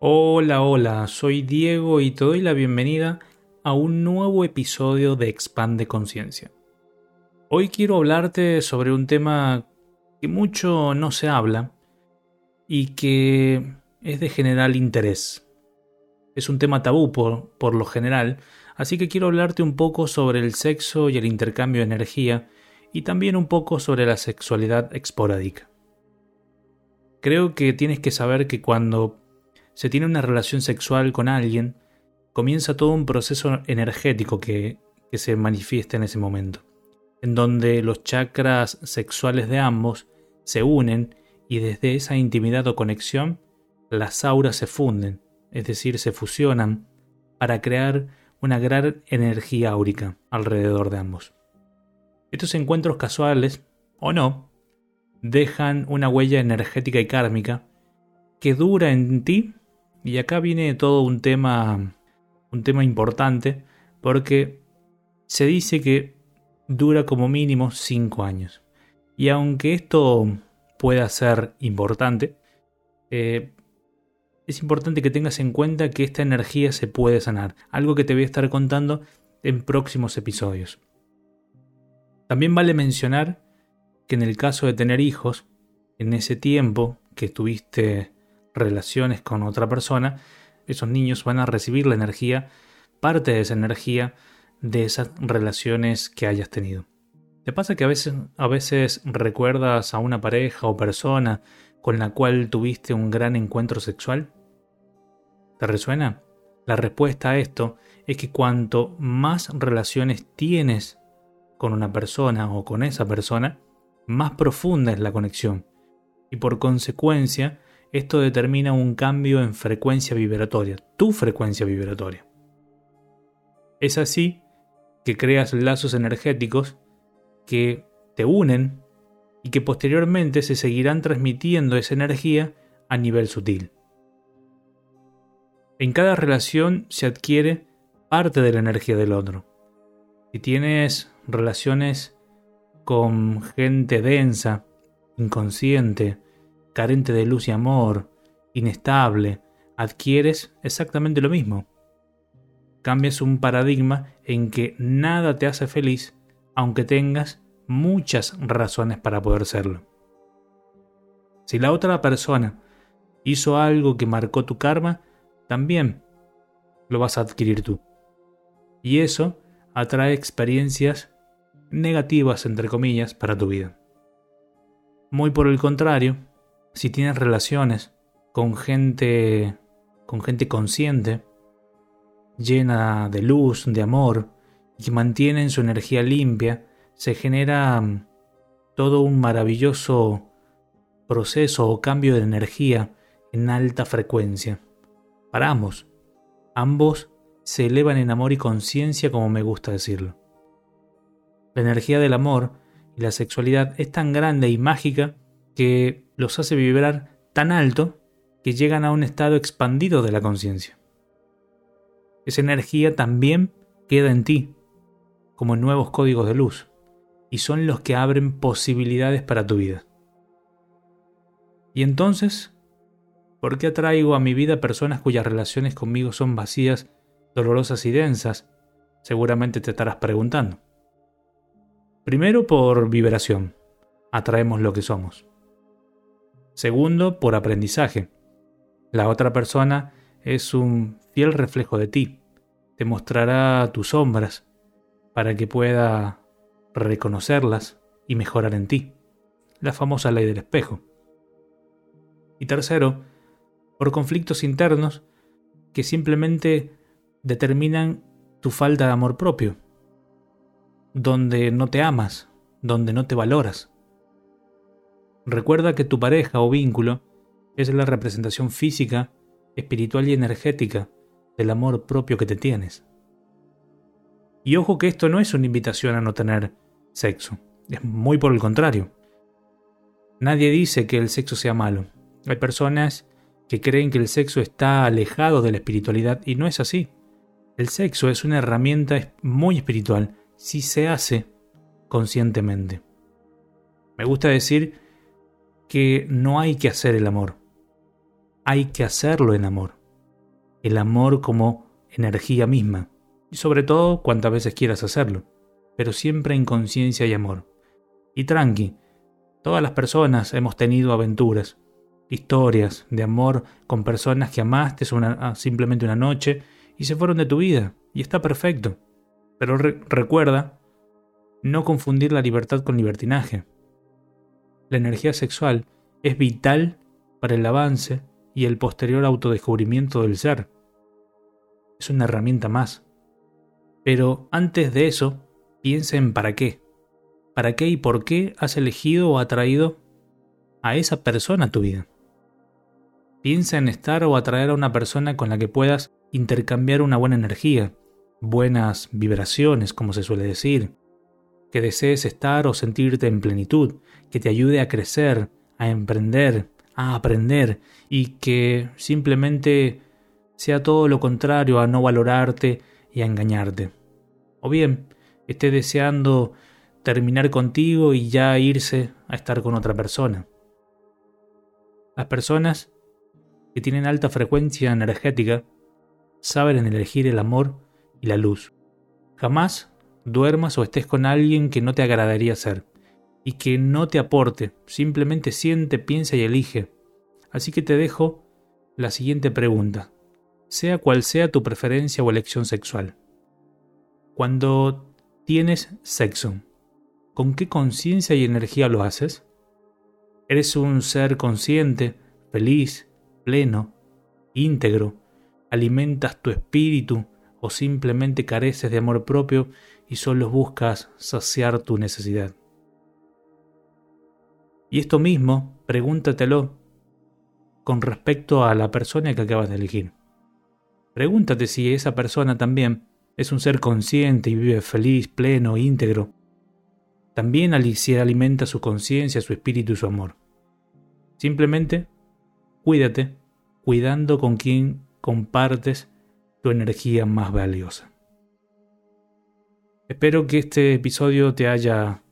Hola, hola, soy Diego y te doy la bienvenida a un nuevo episodio de Expande Conciencia. Hoy quiero hablarte sobre un tema que mucho no se habla y que es de general interés. Es un tema tabú por, por lo general, así que quiero hablarte un poco sobre el sexo y el intercambio de energía y también un poco sobre la sexualidad esporádica. Creo que tienes que saber que cuando se tiene una relación sexual con alguien, comienza todo un proceso energético que, se manifiesta en ese momento, en donde los chakras sexuales de ambos se unen y desde esa intimidad o conexión las auras se funden, es decir, se fusionan para crear una gran energía áurica alrededor de ambos. Estos encuentros casuales, o no, dejan una huella energética y kármica que dura en ti, y acá viene todo un tema, un tema importante, porque se dice que dura como mínimo 5 años. Y aunque esto pueda ser importante, eh, es importante que tengas en cuenta que esta energía se puede sanar, algo que te voy a estar contando en próximos episodios. También vale mencionar que en el caso de tener hijos, en ese tiempo que tuviste relaciones con otra persona, esos niños van a recibir la energía, parte de esa energía de esas relaciones que hayas tenido. ¿Te pasa que a veces, a veces recuerdas a una pareja o persona con la cual tuviste un gran encuentro sexual? ¿Te resuena? La respuesta a esto es que cuanto más relaciones tienes con una persona o con esa persona, más profunda es la conexión. Y por consecuencia, esto determina un cambio en frecuencia vibratoria, tu frecuencia vibratoria. Es así que creas lazos energéticos que te unen y que posteriormente se seguirán transmitiendo esa energía a nivel sutil. En cada relación se adquiere parte de la energía del otro. Si tienes relaciones con gente densa, inconsciente, carente de luz y amor, inestable, adquieres exactamente lo mismo. Cambias un paradigma en que nada te hace feliz aunque tengas muchas razones para poder serlo. Si la otra persona hizo algo que marcó tu karma, también lo vas a adquirir tú. Y eso atrae experiencias negativas, entre comillas, para tu vida. Muy por el contrario, si tienes relaciones con gente con gente consciente, llena de luz, de amor, y que mantienen su energía limpia, se genera mm, todo un maravilloso proceso o cambio de energía en alta frecuencia. Para ambos. Ambos se elevan en amor y conciencia como me gusta decirlo. La energía del amor y la sexualidad es tan grande y mágica que los hace vibrar tan alto que llegan a un estado expandido de la conciencia. Esa energía también queda en ti, como nuevos códigos de luz, y son los que abren posibilidades para tu vida. Y entonces, ¿por qué atraigo a mi vida personas cuyas relaciones conmigo son vacías, dolorosas y densas? Seguramente te estarás preguntando. Primero por vibración, atraemos lo que somos. Segundo, por aprendizaje. La otra persona es un fiel reflejo de ti. Te mostrará tus sombras para que pueda reconocerlas y mejorar en ti. La famosa ley del espejo. Y tercero, por conflictos internos que simplemente determinan tu falta de amor propio donde no te amas, donde no te valoras. Recuerda que tu pareja o vínculo es la representación física, espiritual y energética del amor propio que te tienes. Y ojo que esto no es una invitación a no tener sexo, es muy por el contrario. Nadie dice que el sexo sea malo. Hay personas que creen que el sexo está alejado de la espiritualidad y no es así. El sexo es una herramienta muy espiritual si se hace conscientemente. Me gusta decir que no hay que hacer el amor, hay que hacerlo en amor. el amor como energía misma, y sobre todo cuantas veces quieras hacerlo, pero siempre en conciencia y amor. Y tranqui, todas las personas hemos tenido aventuras, historias de amor con personas que amaste una, simplemente una noche y se fueron de tu vida, y está perfecto. Pero recuerda no confundir la libertad con libertinaje. La energía sexual es vital para el avance y el posterior autodescubrimiento del ser. Es una herramienta más. Pero antes de eso, piensa en para qué. ¿Para qué y por qué has elegido o atraído a esa persona a tu vida? Piensa en estar o atraer a una persona con la que puedas intercambiar una buena energía, buenas vibraciones, como se suele decir, que desees estar o sentirte en plenitud, que te ayude a crecer, a emprender, a aprender y que simplemente sea todo lo contrario a no valorarte y a engañarte. O bien, esté deseando terminar contigo y ya irse a estar con otra persona. Las personas que tienen alta frecuencia energética saben elegir el amor y la luz. Jamás duermas o estés con alguien que no te agradaría ser y que no te aporte, simplemente siente, piensa y elige. Así que te dejo la siguiente pregunta, sea cual sea tu preferencia o elección sexual. Cuando tienes sexo, ¿con qué conciencia y energía lo haces? ¿Eres un ser consciente, feliz, pleno, íntegro? ¿Alimentas tu espíritu o simplemente careces de amor propio y solo buscas saciar tu necesidad. Y esto mismo, pregúntatelo con respecto a la persona que acabas de elegir. Pregúntate si esa persona también es un ser consciente y vive feliz, pleno, íntegro. También alimenta su conciencia, su espíritu y su amor. Simplemente cuídate, cuidando con quien compartes tu energía más valiosa. Espero que este episodio te haya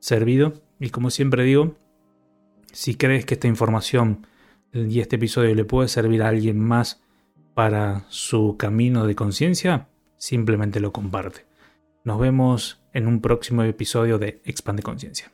servido y como siempre digo, si crees que esta información y este episodio le puede servir a alguien más para su camino de conciencia, simplemente lo comparte. Nos vemos en un próximo episodio de Expande Conciencia.